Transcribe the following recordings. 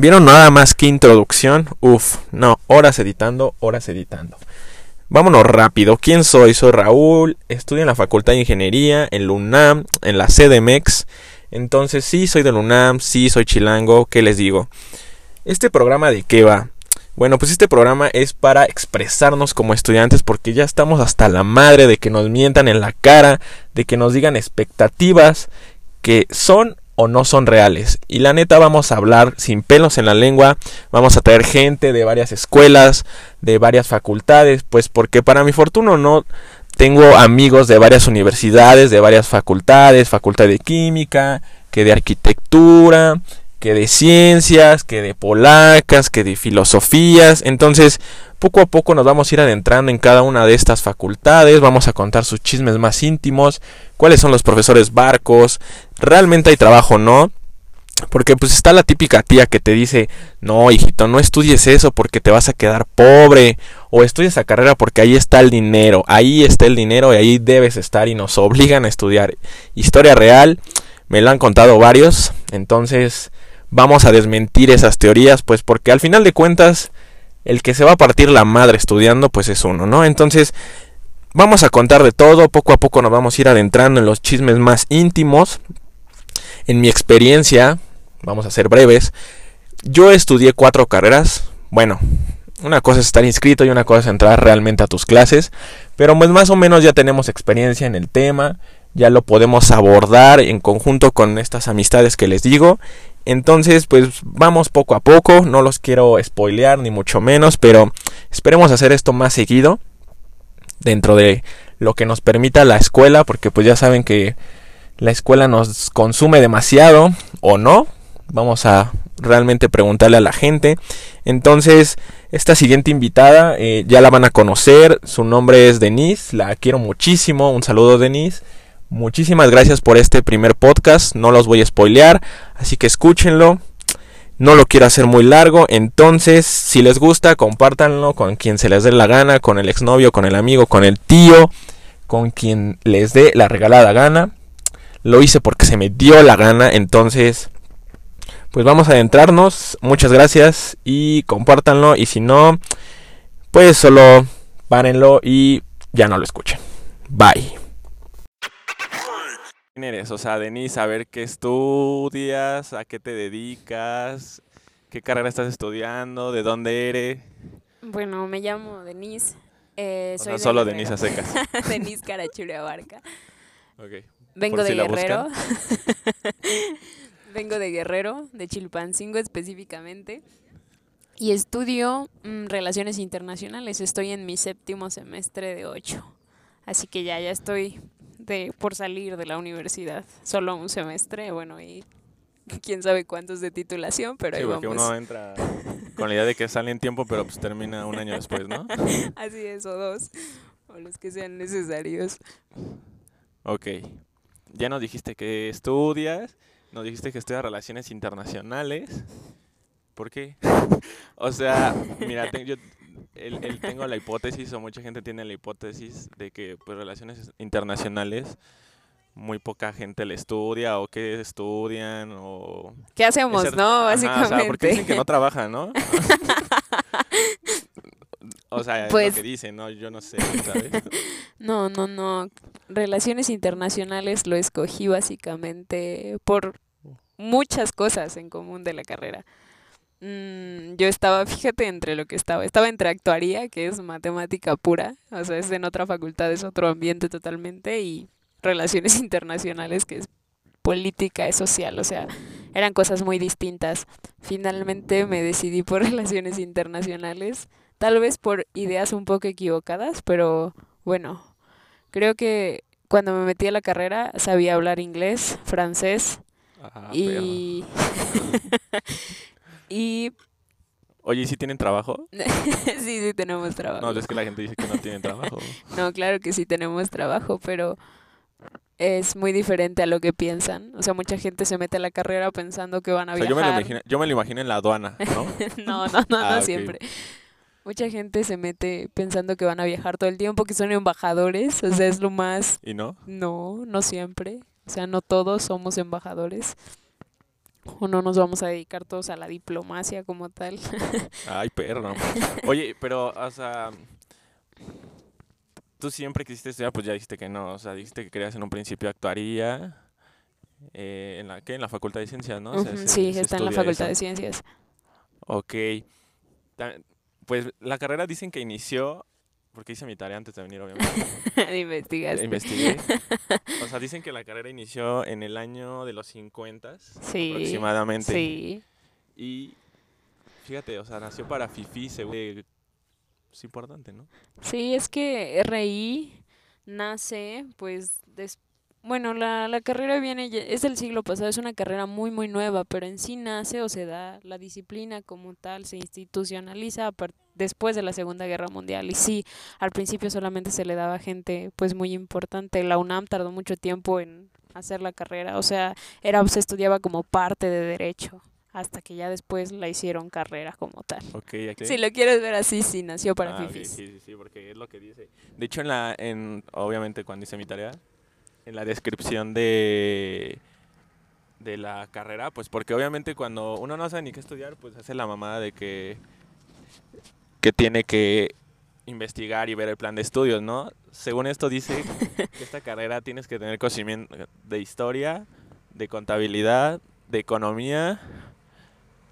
¿Vieron nada más que introducción? Uf, no, horas editando, horas editando. Vámonos rápido. ¿Quién soy? Soy Raúl, estudio en la Facultad de Ingeniería, en LUNAM, en la CDMX. Entonces sí, soy de LUNAM, sí, soy chilango, ¿qué les digo? ¿Este programa de qué va? Bueno, pues este programa es para expresarnos como estudiantes porque ya estamos hasta la madre de que nos mientan en la cara, de que nos digan expectativas que son o no son reales. Y la neta vamos a hablar sin pelos en la lengua, vamos a traer gente de varias escuelas, de varias facultades, pues porque para mi fortuna no tengo amigos de varias universidades, de varias facultades, facultad de química, que de arquitectura, que de ciencias, que de polacas, que de filosofías. Entonces, poco a poco nos vamos a ir adentrando en cada una de estas facultades, vamos a contar sus chismes más íntimos, cuáles son los profesores barcos, realmente hay trabajo o no. Porque pues está la típica tía que te dice, no hijito, no estudies eso porque te vas a quedar pobre. O estudies esa carrera porque ahí está el dinero, ahí está el dinero y ahí debes estar y nos obligan a estudiar. Historia real, me la han contado varios, entonces vamos a desmentir esas teorías, pues porque al final de cuentas el que se va a partir la madre estudiando, pues es uno, ¿no? Entonces, vamos a contar de todo, poco a poco nos vamos a ir adentrando en los chismes más íntimos. En mi experiencia, vamos a ser breves, yo estudié cuatro carreras, bueno, una cosa es estar inscrito y una cosa es entrar realmente a tus clases, pero pues más o menos ya tenemos experiencia en el tema, ya lo podemos abordar en conjunto con estas amistades que les digo entonces, pues vamos poco a poco, no los quiero spoilear ni mucho menos, pero esperemos hacer esto más seguido dentro de lo que nos permita la escuela, porque pues ya saben que la escuela nos consume demasiado o no. Vamos a realmente preguntarle a la gente. Entonces, esta siguiente invitada eh, ya la van a conocer. Su nombre es Denise. La quiero muchísimo. Un saludo, Denise. Muchísimas gracias por este primer podcast, no los voy a spoilear, así que escúchenlo. No lo quiero hacer muy largo, entonces si les gusta, compártanlo con quien se les dé la gana, con el exnovio, con el amigo, con el tío, con quien les dé la regalada gana. Lo hice porque se me dio la gana, entonces pues vamos a adentrarnos. Muchas gracias y compártanlo y si no, pues solo párenlo y ya no lo escuchen. Bye eres? O sea, Denise, a ver qué estudias, a qué te dedicas, qué carrera estás estudiando, de dónde eres. Bueno, me llamo Denise. Eh, soy solo Denise a secas. Denise Carachule Abarca. Okay. Vengo de Guerrero. Vengo de Guerrero, de Chilpancingo específicamente. Y estudio mm, Relaciones Internacionales. Estoy en mi séptimo semestre de ocho. Así que ya, ya estoy por salir de la universidad. Solo un semestre, bueno, y quién sabe cuántos de titulación, pero sí, ahí porque uno entra con la idea de que sale en tiempo, pero pues termina un año después, ¿no? Así es, o dos, o los que sean necesarios. Ok. Ya nos dijiste que estudias, nos dijiste que estudias relaciones internacionales. ¿Por qué? o sea, mira, yo él, tengo la hipótesis, o mucha gente tiene la hipótesis, de que pues relaciones internacionales muy poca gente le estudia o que estudian o... ¿Qué hacemos, no? Básicamente. o sea, porque dicen que no trabajan, ¿no? o sea, es lo pues que dicen, ¿no? Yo no sé, ¿sabes? no, no, no. Relaciones internacionales lo escogí básicamente por muchas cosas en común de la carrera. Mm, yo estaba, fíjate, entre lo que estaba. Estaba entre actuaría, que es matemática pura, o sea, es en otra facultad, es otro ambiente totalmente, y relaciones internacionales, que es política, es social, o sea, eran cosas muy distintas. Finalmente me decidí por relaciones internacionales, tal vez por ideas un poco equivocadas, pero bueno, creo que cuando me metí a la carrera sabía hablar inglés, francés ah, y Y... Oye, ¿y si tienen trabajo? sí, sí tenemos trabajo. No, es que la gente dice que no tienen trabajo. no, claro que sí tenemos trabajo, pero es muy diferente a lo que piensan. O sea, mucha gente se mete a la carrera pensando que van a O sea, yo me, lo imagino, yo me lo imagino en la aduana, ¿no? no, no, no, Ah, no ok. siempre. Mucha gente se mete pensando que van a viajar todo el tiempo, que son embajadores. O sea, es lo más... ¿Y no? No, no siempre. O sea, no todos somos embajadores. O no nos vamos a dedicar todos a la diplomacia como tal. Ay, perro. Oye, pero, o sea, tú siempre quisiste estudiar, pues ya dijiste que no. O sea, dijiste que querías en un principio actuaría. eh, ¿En la qué? En la Facultad de Ciencias, ¿no? O sea, Ujú, se- sí, se está en la Facultad de. Ciencias. Ok. Pues la carrera dicen que inició, porque hice mi tarea antes de venir, obviamente. Investigaste. Investigué. O sea, dicen que la carrera inició en el año de los 50 Sí. aproximadamente. Sí. Y fíjate, o sea, nació para FIFI, según. Es importante, ¿no? Sí, es que RI nace, pues, des- bueno, la, la carrera viene, es del siglo pasado, es una carrera muy, muy nueva, pero en sí nace o se da la disciplina como tal, se institucionaliza a par- después de la Segunda Guerra Mundial. Y sí, al principio solamente se le daba a gente, pues, muy importante. La UNAM tardó mucho tiempo en hacer la carrera, o sea, era, se estudiaba como parte de derecho, hasta que ya después la hicieron carrera como tal. Si lo quieres ver así, sí, nació para Ah, fifis. sí, sí, sí, porque es lo que dice. De hecho, en la, en, obviamente cuando hice mi tarea, en la descripción de, de la carrera, pues porque obviamente cuando uno no sabe ni qué estudiar, pues hace la mamada de que, que tiene que investigar y ver el plan de estudios, ¿no? Según esto dice que esta carrera tienes que tener conocimiento de historia, de contabilidad, de economía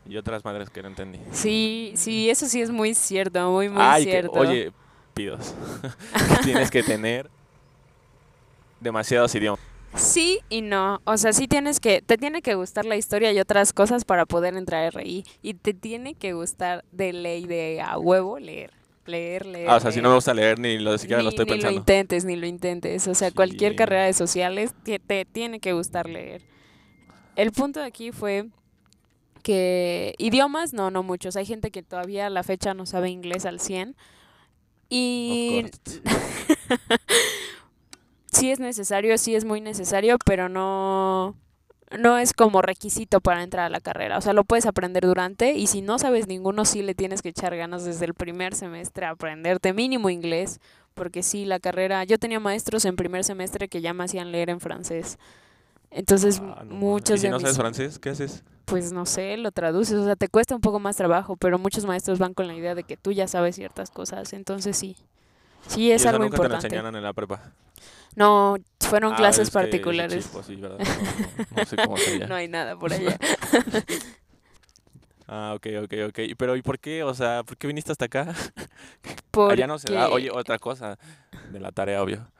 y otras madres que no entendí. Sí, sí, eso sí es muy cierto, muy, muy Ay, que- cierto. oye, pidos. tienes que tener demasiados idiomas. Sí y no, o sea, sí tienes que, te tiene que gustar la historia y otras cosas para poder entrar a RI y te tiene que gustar de ley de a huevo leer, leer, leer. Ah, o sea, si no leer. me gusta leer ni lo siquiera lo Ni- estoy ni pensando. lo intentes, ni lo intentes. O sea, cualquier carrera de sociales te, te tiene que gustar leer. El punto de aquí fue que idiomas, no, no muchos. Hay gente que todavía a la fecha no sabe inglés al 100. Y. sí es necesario, sí es muy necesario, pero no, no es como requisito para entrar a la carrera. O sea, lo puedes aprender durante y si no sabes ninguno, sí le tienes que echar ganas desde el primer semestre a aprenderte mínimo inglés, porque sí, la carrera, yo tenía maestros en primer semestre que ya me hacían leer en francés. Entonces, Ah, no muchos ¿Y si de no mis- sabes francés, qué haces? pues no sé, lo traduces, o sea, te cuesta un poco más trabajo, pero muchos maestros van con la idea de que tú ya sabes ciertas cosas, entonces sí. Sí, Y es eso algo nunca te lo importante. enseñaron en la prepa. No, fueron Ah, clases particulares. chispo, sí, ¿verdad? No, no, no sé cómo sería. No hay nada por allá. Ah, ok, ok, ok. Pero ¿y por qué? O sea, ¿por qué viniste hasta acá? Allá no se da. Porque- Oye, otra cosa de la tarea, obvio.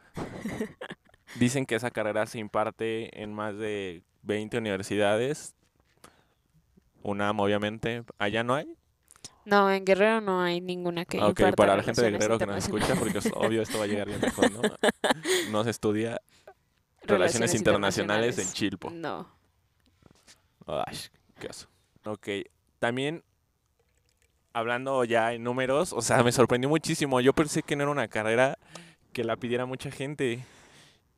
Dicen que esa carrera se imparte en más de 20 universidades. UNAM, obviamente. ¿Allá no hay? No, en Guerrero no hay ninguna que ok, para la gente de relaciones Guerrero que nos escucha, porque es obvio esto va a llegar bien lejos, ¿no? No se estudia Relaciones Internacionales en Chilpo. No. Ay, qué oso. Ok, también hablando ya en números, o sea, me sorprendió muchísimo. Yo pensé que no era una carrera que la pidiera mucha gente.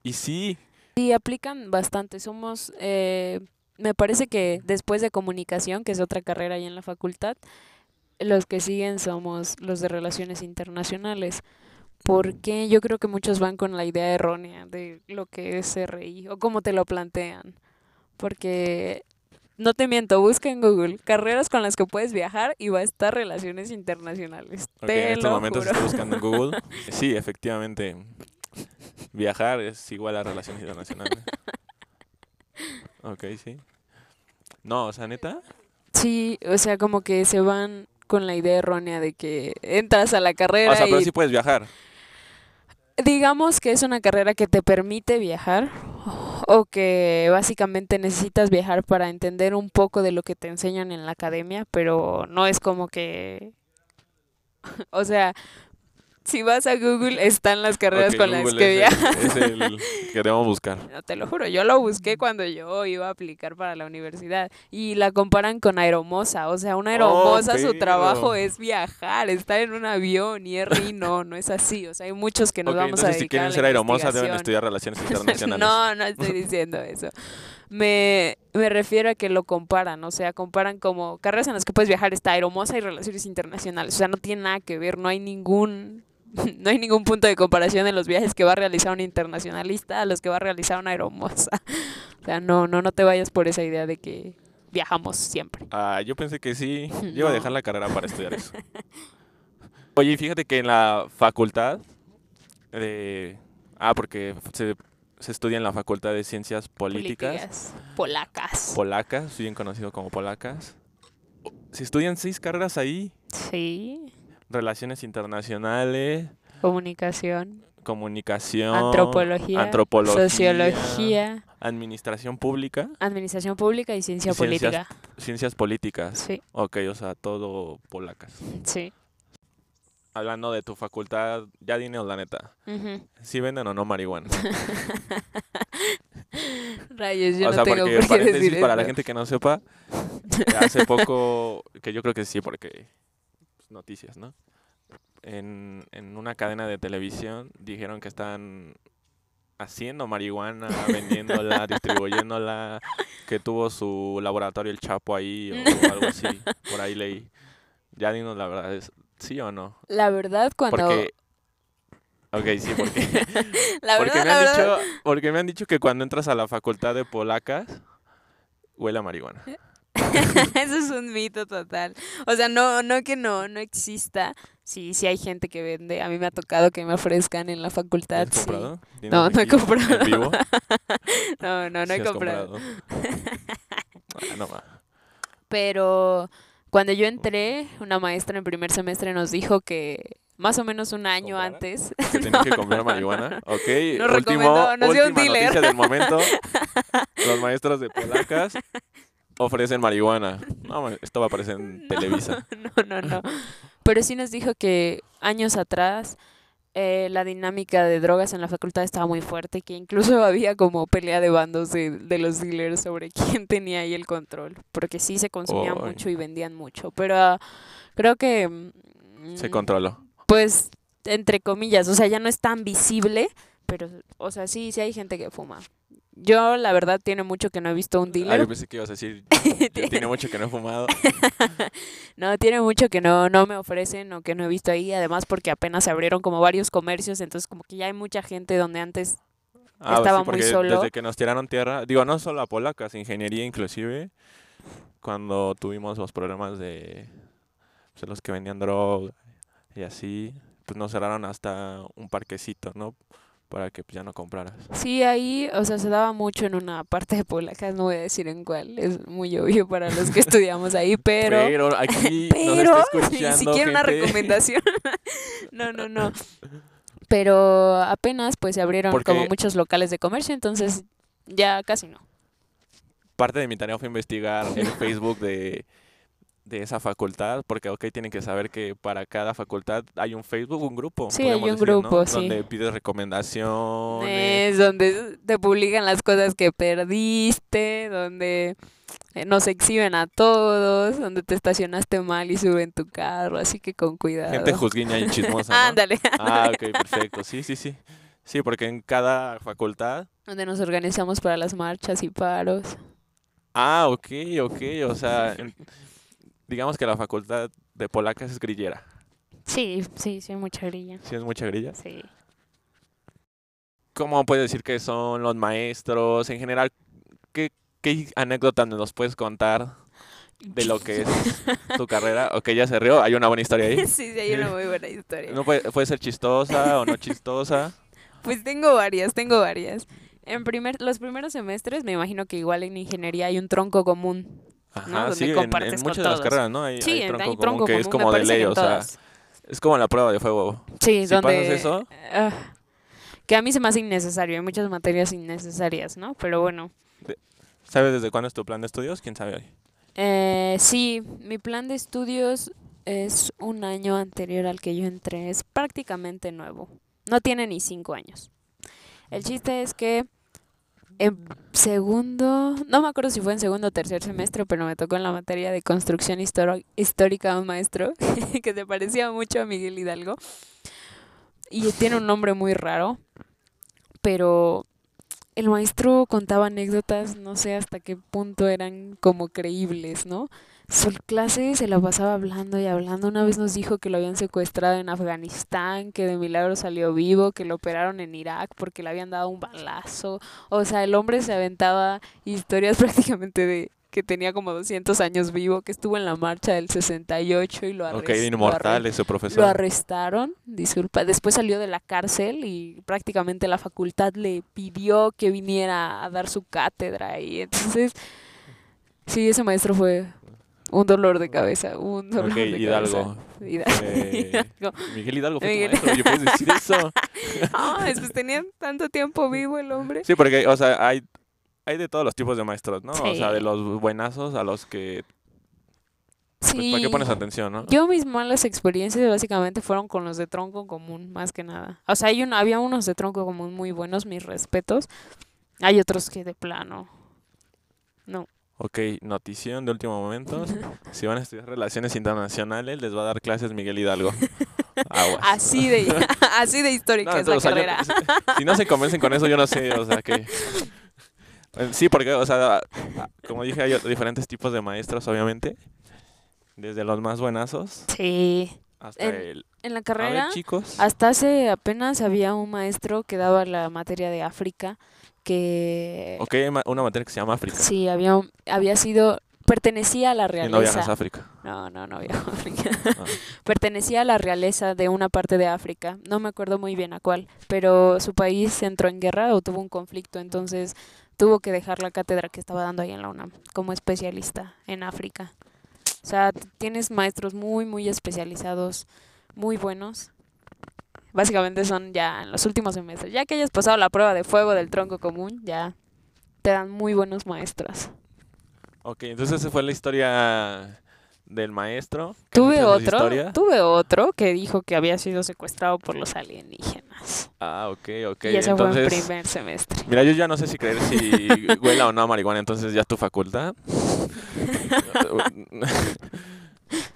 Y sí, Sí, aplican bastante. Somos, eh, me parece que después de comunicación, que es otra carrera ahí en la facultad, los que siguen somos los de relaciones internacionales. Porque yo creo que muchos van con la idea errónea de lo que es RI o cómo te lo plantean. Porque no te miento, busca en Google carreras con las que puedes viajar y va a estar relaciones internacionales. ok, te en estos lo momentos juro. estoy buscando en Google. Sí, efectivamente. Viajar es igual a relaciones internacionales. Ok, sí. No, o sea, neta. Sí, o sea, como que se van con la idea errónea de que entras a la carrera O sea, pero y sí puedes viajar. digamos que es una carrera que te permite viajar o que básicamente necesitas viajar para entender un poco de lo que te enseñan en la academia, pero no es como que, o sea, Si vas a Google, están las carreras con las que es viajas. el- es el que debemos buscar. No, te lo juro, yo lo busqué cuando yo iba a aplicar para la universidad y la comparan con Aeromosa, o sea, una Aeromosa su trabajo es viajar, estar en un avión y RI no, no es así, o sea, hay muchos que nos vamos a entonces si dedicar quieren a la ser aeromosas deben estudiar relaciones internacionales. No, no estoy diciendo eso. Me, me refiero a que lo comparan, o sea, comparan como carreras en las que puedes viajar, está aeromosa y relaciones internacionales, o sea, no tiene nada que ver, no hay ningún no hay ningún punto de comparación en los viajes que va a realizar un internacionalista a los que va a realizar una aeromosa. O sea, no, no, no te vayas por esa idea de que viajamos siempre. Ah, yo pensé que sí. Yo iba a dejar la carrera para estudiar eso. Oye, fíjate que en la facultad de... Ah, porque se, se estudia en la Facultad de Ciencias Políticas, Políticas polacas. polacas, bien conocido como polacas. Se estudian seis carreras ahí. sí, Relaciones internacionales, comunicación, comunicación, antropología, antropología, sociología, administración pública, administración pública y ciencia Y ciencias política. ciencias políticas. Sí, Ok, o sea, todo polacas. sí. Hablando de tu facultad, ya dinos la neta. Ujú. ¿Sí venden o no marihuana? Rayos, yo o no sea, tengo porque por qué paréntesis decir para la gente que no sepa, hace poco, que yo creo que sí, porque noticias, ¿no? En, en una cadena de televisión dijeron que están haciendo marihuana, vendiéndola, distribuyéndola, que tuvo su laboratorio el Chapo ahí o algo así, por ahí leí. Ya dinos la verdad, ¿es ¿sí o no? La verdad, cuando... Porque... Ok, sí, porque... la Porque verdad, me, la han verdad... dicho, porque me han dicho que cuando entras a la facultad de polacas, huele a marihuana. Eso es un mito total. O sea, no, no que no, no exista. Sí, sí hay gente que vende. A mí me ha tocado que me ofrezcan en la facultad. ¿Has sí. comprado? ¿Tienes No, no he comprado. ¿En vivo? No, no, no Sí he has comprado. Ah, no ma. Pero cuando yo entré, una maestra en primer semestre nos dijo que más o menos un año ¿Comprara? antes. Que tenía que comprar marihuana. Ok, Nos último, nos dio un última dealer. noticia del momento. Los maestros de polacas ofrecen marihuana. No, esto va a aparecer en Televisa. No, no, no. Pero sí nos dijo que años atrás eh, la dinámica de drogas en la facultad estaba muy fuerte, que incluso había como pelea de bandos de, de los dealers sobre quién tenía ahí el control, porque sí se consumía mucho y vendían mucho, pero ah, creo que... mm, Se controló. Pues, entre comillas, o sea, ya no es tan visible, pero, o sea, sí, sí hay gente que fuma. Yo, la verdad, tiene mucho que no he visto un Ah, dealer. yo pensé que ibas a decir, "Ya tiene mucho que no he fumado. No, tiene mucho que no, no me ofrecen o que no he visto ahí, además porque apenas se abrieron como varios comercios, entonces como que ya hay mucha gente donde antes Ah, Estaba muy porque solo. Desde que nos tiraron tierra, digo, no solo a polacas, ingeniería inclusive, cuando tuvimos los problemas de pues, de los que vendían droga y así, pues nos cerraron hasta un parquecito, ¿no? Para que ya no compraras. sí ahí, o sea, se daba mucho en una parte de Polacas, no voy a decir en cuál, es muy obvio para los que estudiamos ahí, pero aquí pero nos está ni escuchando siquiera una recomendación. no, no, no. Pero apenas pues se abrieron Porque- como muchos locales de comercio, entonces ya casi no. Parte de mi tarea fue investigar el Facebook de, de esa facultad, porque ok, tienen que saber que para cada facultad hay un Facebook, un grupo. Sí, hay un decir, ¿no? grupo, sí. Donde pides recomendaciones. Es donde te publican las cosas que perdiste, donde eh, nos exhiben a todos, donde te estacionaste mal y suben tu carro, así que con cuidado. Gente juzguiña y chismosa. ¿no? Ándale, Ah, ok, perfecto. Sí, sí, sí. Sí, porque en cada facultad. donde nos organizamos para las marchas y paros. Ah, ok, ok. O sea, digamos que la facultad de polacas es grillera. Sí, sí, sí, mucha grilla. ¿Sí es mucha grilla? Sí. ¿Cómo puedes decir que son los maestros? En general, ¿qué, qué anécdotas nos puedes contar de lo que es tu carrera? Ok, ya se rió. Hay una buena historia ahí. sí, sí, hay una muy buena historia. No puede, puede ser chistosa o no chistosa. Pues tengo varias, tengo varias. En primer, los primeros semestres, me imagino que igual en ingeniería hay un tronco común. Ajá, Donde sí, en- en, con muchas de las todos. carreras, ¿no? Hay, Sí, hay tronco hay común tronco que es común, como de ley, o sea, es como la prueba de fuego. Sí, si donde... pasas eso- ah, que a mí se me hace innecesario, hay muchas materias innecesarias, ¿no? Pero bueno. ¿Sabes desde cuándo es tu plan de estudios? ¿Quién sabe hoy? Eh, sí, mi plan de estudios es un año anterior al que yo entré, es prácticamente nuevo. No tiene ni cinco años. El chiste es que en segundo, no me acuerdo si fue en segundo o tercer semestre, pero me tocó en la materia de construcción histórica un maestro que se parecía mucho a Miguel Hidalgo. Y tiene un nombre muy raro, pero el maestro contaba anécdotas, no sé hasta qué punto eran como creíbles, ¿no? Su clase se la pasaba hablando y hablando. Una vez nos dijo que lo habían secuestrado en Afganistán, que de milagro salió vivo, que lo operaron en Irak porque le habían dado un balazo. O sea, el hombre se aventaba historias prácticamente de que tenía como 200 años vivo, que estuvo en la marcha del 68 y lo arrestaron. Ok, inmortal ese profesor. Lo arrestaron, disculpa. Después salió de la cárcel y prácticamente la facultad le pidió que viniera a dar su cátedra. Y entonces, sí, ese maestro fue un dolor de cabeza, un dolor de Hidalgo. cabeza. Hida- Eh, Hidalgo. Miguel Hidalgo fue tu Miguel- maestro, oye, ¿puedes decir eso? Ay, pues tenía tanto tiempo vivo el hombre. Sí, porque, o sea, hay, hay de todos los tipos de maestros, ¿no? O sea, de los buenazos a los que, pues, Sí. ¿para qué pones atención, no? Yo mis malas experiencias básicamente fueron con los de tronco común, más que nada. O sea, hay un, había unos de tronco común muy buenos, mis respetos. Hay otros que de plano. No. Ok, notición de último momento. Si van a estudiar relaciones internacionales, les va a dar clases Miguel Hidalgo. Aguas. Así de, así de histórica No, es la o sea, yo- carrera. si, no se convencen con eso, yo no sé, o sea, que... Sí, porque, o sea, como dije, hay diferentes tipos de maestros, obviamente. Desde los más buenazos Sí. Hasta En- el... En la ver, carrera, chicos. hasta hace apenas había un maestro que daba la materia de África, que Ok, una materia que se llama África. sí, había, un- había sido, pertenecía a la Y no viajas a realeza. África. No, no, no viajó a África. Ah. pertenecía a la realeza de una parte de África, no me acuerdo muy bien a cuál, pero su país entró en guerra o tuvo un conflicto, entonces tuvo que dejar la cátedra que estaba dando ahí en la UNAM como especialista en África. O sea, tienes maestros muy, muy especializados, muy buenos. Básicamente son ya en los últimos semestres. Ya que hayas pasado la prueba de fuego del tronco común, ya te dan muy buenos maestros. Ok, entonces esa fue la historia del maestro. Tuve otro, tuve otro que dijo que había sido secuestrado por los alienígenas. Ah, ok, ok. y ese fue en entonces, primer semestre. mira, yo ya no sé si creer si huela o no a marihuana, entonces ya es tu facultad.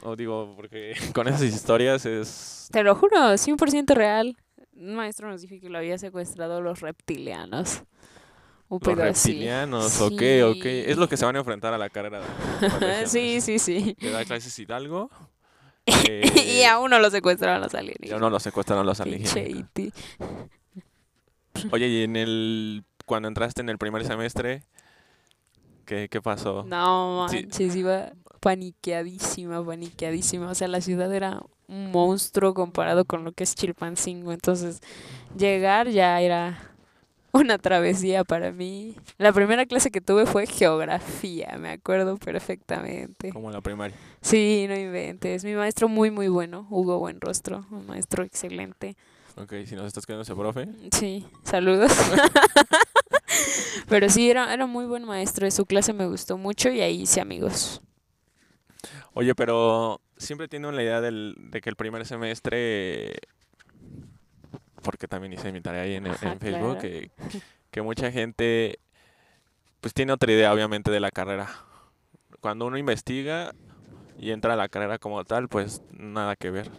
o digo, porque con esas historias es... Te lo juro, 100% real. Un maestro nos dijo que lo había secuestrado los reptilianos. Un Los reptilianos, ok, ok. Es lo que se van a enfrentar a la carrera de Sí, sí, sí. Le da clases Hidalgo. Y eh, a uno lo secuestraron los alienígenas. uno lo secuestraron los alienígenas. Oye, y en el... Cuando entraste en el primer semestre, ¿qué, qué pasó? No Sí. manches, iba paniqueadísima, paniqueadísima. O sea, la ciudad era un monstruo comparado con lo que es Chilpancingo. Entonces, llegar ya era una travesía para mí. La primera clase que tuve fue geografía, me acuerdo perfectamente. Como en la primaria. Sí, no inventes. Mi maestro muy, muy bueno, Hugo Buenrostro, un maestro excelente. Ok, si nos estás quedando ese profe. Sí, saludos. Pero sí, era, era muy buen maestro, su clase me gustó mucho y ahí hice amigos. Oye, pero siempre tiene la idea del, de que el primer semestre, porque también hice mi tarea ahí en, Facebook, claro. que, que mucha gente pues tiene otra idea obviamente de la carrera. Cuando uno investiga y entra a la carrera como tal, pues nada que ver.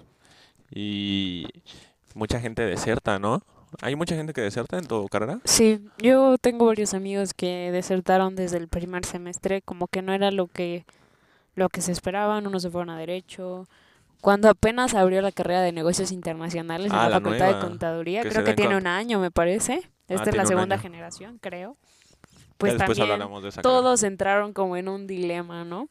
Y mucha gente deserta, ¿no? ¿Hay mucha gente que deserta en tu carrera? Sí, yo tengo varios amigos que desertaron desde el primer semestre, como que no era lo que lo que se esperaban, unos se fueron a derecho. Cuando apenas abrió la carrera de negocios internacionales en Ah, la la Facultad nueva, de Contaduría, creo que tiene un año, me parece. Esta es la un segunda generación, creo. Pues también hablaremos de esa carrera. todos entraron como en un dilema, ¿no?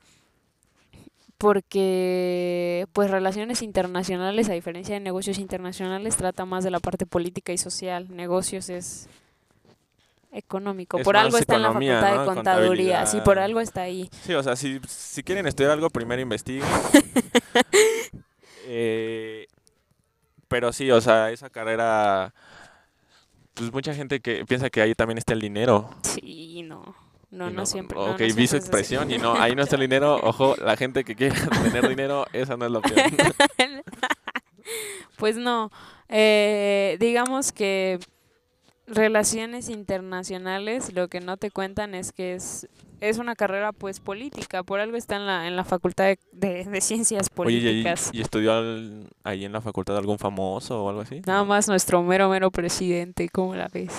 Porque, pues, relaciones internacionales, a diferencia de negocios internacionales, trata más de la parte política y social. Negocios es económico. Es por algo está en la facultad ¿no? de contaduría. Sí, por algo está ahí. Sí, o sea, si, si quieren estudiar algo, primero investiguen. Eh, pero sí, o sea, esa carrera, pues mucha gente que piensa que ahí también está el dinero. Sí, no. No, Y no, siempre. no, Ok, no siempre vi su es así. expresión y no, ahí no está el dinero. Ojo, la gente que quiera tener dinero, esa no es la opción. Pues no, eh, digamos que relaciones internacionales lo que no te cuentan es que es, es una carrera pues política, por algo está en la, en la facultad de, de- de ciencias Oye, ¿y, ahí- políticas. y estudió al- ahí en la facultad algún famoso o algo así? Nada más nuestro mero mero presidente, ¿cómo la ves?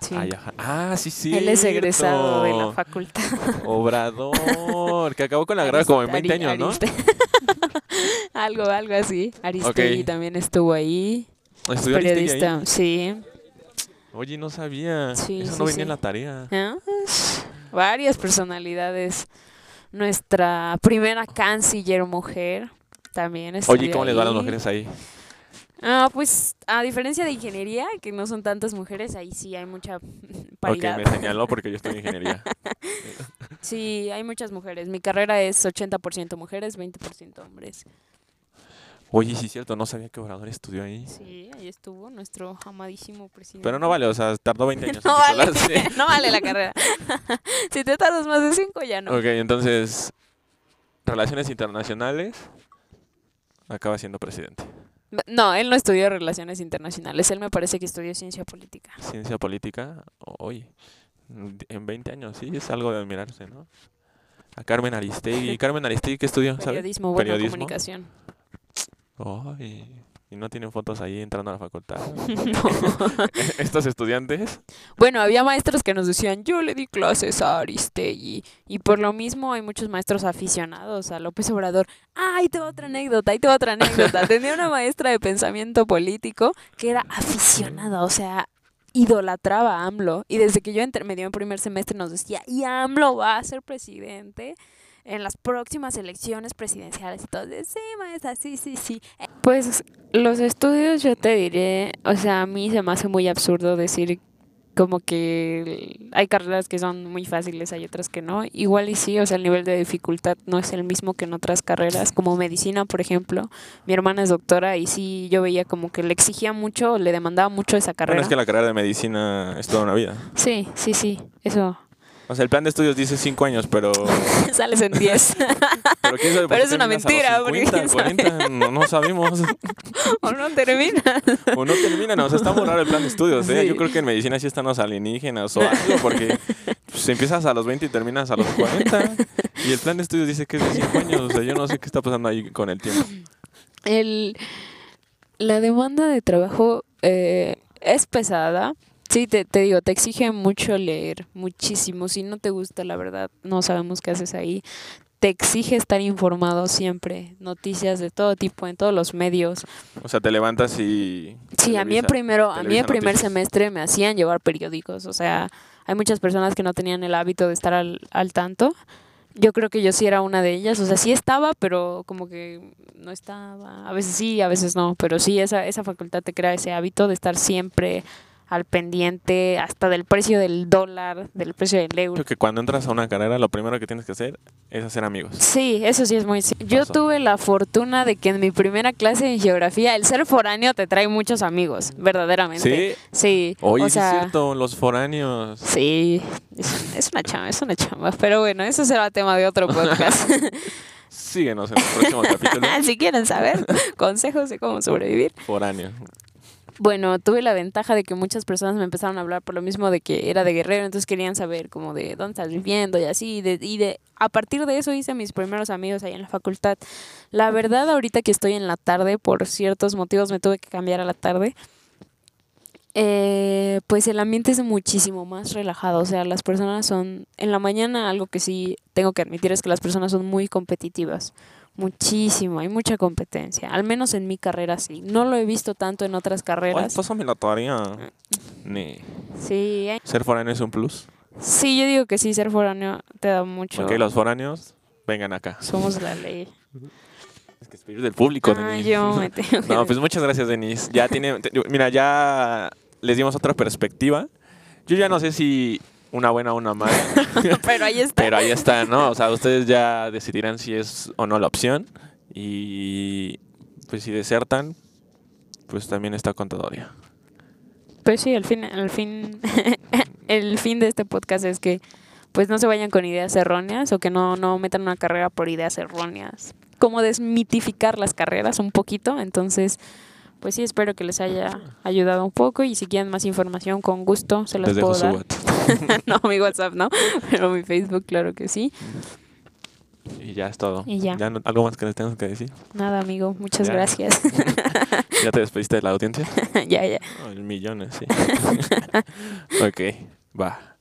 Sí. Ay. Ah, sí, sí. Él es egresado de la facultad. Obrador, que acabó con la guerra como en 20 Ari- años, ¿no? Algo, algo así. Aristegui también estuvo ahí. Estudió Aristegui ahí. Periodista, sí. Oye, no sabía. Sí, Eso sí, no venía sí. en la tarea. Ah, Varias personalidades. Nuestra primera canciller mujer también Oye, estudió ¿cómo les va a las mujeres ahí? Ah, pues a diferencia de ingeniería, que no son tantas mujeres, ahí sí hay mucha Ok, paridad. me señaló porque yo estoy en ingeniería. Sí, hay muchas mujeres. Mi carrera es 80% mujeres, 20% hombres. Oye, sí es cierto, no sabía que Obrador estudió ahí. Sí, ahí estuvo nuestro amadísimo presidente. Pero no vale, o sea, tardó 20 años en No vale, no vale la carrera. si te tardas más de 5 ya no. Ok, entonces, relaciones internacionales, acaba siendo presidente. No, él no estudió relaciones internacionales. Él me parece que estudió ciencia política. Ciencia política, oye, en 20 años, sí, es algo de admirarse, ¿no? A Carmen Aristegui. ¿Carmen Aristegui qué estudió? Periodismo, bueno, Periodismo. comunicación. Ay, y no tienen fotos ahí entrando a la facultad. No. Estos estudiantes, Bueno, había maestros que nos decían, yo le di clases a Aristegui. Y por lo mismo hay muchos maestros aficionados a López Obrador. Ah, ahí te va otra anécdota, ahí te va otra anécdota. Tenía una maestra de pensamiento político que era aficionada, o sea, idolatraba a AMLO. Y desde que yo entré, me dio en primer semestre nos decía, y AMLO va a ser presidente en las próximas elecciones presidenciales. Entonces, sí, maestra, sí, sí, sí. Pues los estudios, yo te diré, o sea, a mí se me hace muy absurdo decir como que hay carreras que son muy fáciles, hay otras que no. Igual y sí, o sea, el nivel de dificultad no es el mismo que en otras carreras, como medicina, por ejemplo. Mi hermana es doctora y sí, yo veía como que le exigía mucho, le demandaba mucho esa bueno, carrera. es que la carrera de medicina es toda una vida. Sí, sí, sí, eso. O sea, el plan de estudios dice 5 años, pero... Sales en 10. Pero, es una mentira, porque 50, quién sabe. 40, no, no sabemos. o no termina. O no terminan, o sea, está muy raro el plan de estudios, ¿eh? Sí. Yo creo que en medicina sí están los alienígenas o algo, porque pues, empiezas a los 20 y terminas a los 40. Y el plan de estudios dice que es de 5 años, o sea, yo no sé qué está pasando ahí con el tiempo. El, la demanda de trabajo eh, es pesada. Sí, te, te digo, te exige mucho leer, muchísimo. Si no te gusta, la verdad, no sabemos qué haces ahí. Te exige estar informado siempre, noticias de todo tipo, en todos los medios. O sea, te levantas y... Sí, a mí en primero, a mí en primer noticias. semestre me hacían llevar periódicos. O sea, hay muchas personas que no tenían el hábito de estar al, al tanto. Yo creo que yo sí era una de ellas. O sea, sí estaba, pero como que no estaba. A veces sí, a veces no. Pero sí, esa, esa facultad te crea ese hábito de estar siempre al pendiente, hasta del precio del dólar, del precio del euro. Creo que cuando entras a una carrera, lo primero que tienes que hacer es hacer amigos. Sí, eso sí es muy... ci- Yo tuve la fortuna de que en mi primera clase de geografía, el ser foráneo te trae muchos amigos, verdaderamente. Sí, Sí, oye, o sea, es cierto, los foráneos. Sí, es, es una chamba, es una chamba. Pero bueno, eso será tema de otro podcast. Síguenos en el próximo capítulo. si quieren saber consejos de cómo sobrevivir. Foráneo. Bueno, tuve la ventaja de que muchas personas me empezaron a hablar por lo mismo de que era de Guerrero, entonces querían saber como de dónde estás viviendo y así. Y de, y de a partir de eso hice mis primeros amigos ahí en la facultad. La verdad, ahorita que estoy en la tarde, por ciertos motivos me tuve que cambiar a la tarde. Eh, pues el ambiente es muchísimo más relajado, o sea, las personas son, en la mañana algo que sí tengo que admitir es que las personas son muy competitivas, muchísimo, hay mucha competencia, al menos en mi carrera sí, no lo he visto tanto en otras Ay, carreras. pásame la tarea. Ni. Sí, hay- Ser foráneo es un plus. sí, yo digo que sí, ser foráneo te da mucho. Ok, los foráneos, vengan acá. Somos la ley. Es que despedir del público, Ah, Denise. yo me tengo que No, pues muchas gracias, Denise. Ya tiene. mira, ya les dimos otra perspectiva. Yo ya no sé si una buena o una mala, Pero ahí está. pero ahí está, ¿no? O sea, ustedes ya decidirán si es o no la opción. Y pues si desertan, pues también está contadoria. Pues sí, al fin, al fin, el fin de este podcast es que pues no se vayan con ideas erróneas o que no, no metan una carrera por ideas erróneas. Como desmitificar las carreras un poquito. Entonces, pues sí, espero que les haya ayudado un poco y si quieren más información, con gusto se las Les dejo puedo su dar. WhatsApp. no, mi WhatsApp no, pero mi Facebook, claro que sí. Y ya es todo. Y ya. no- ¿Algo más que les tengas que decir? Nada, amigo, muchas Ya. gracias. ¿Ya te despediste de la audiencia? ya, ya. Oh, millones, sí. ok, va.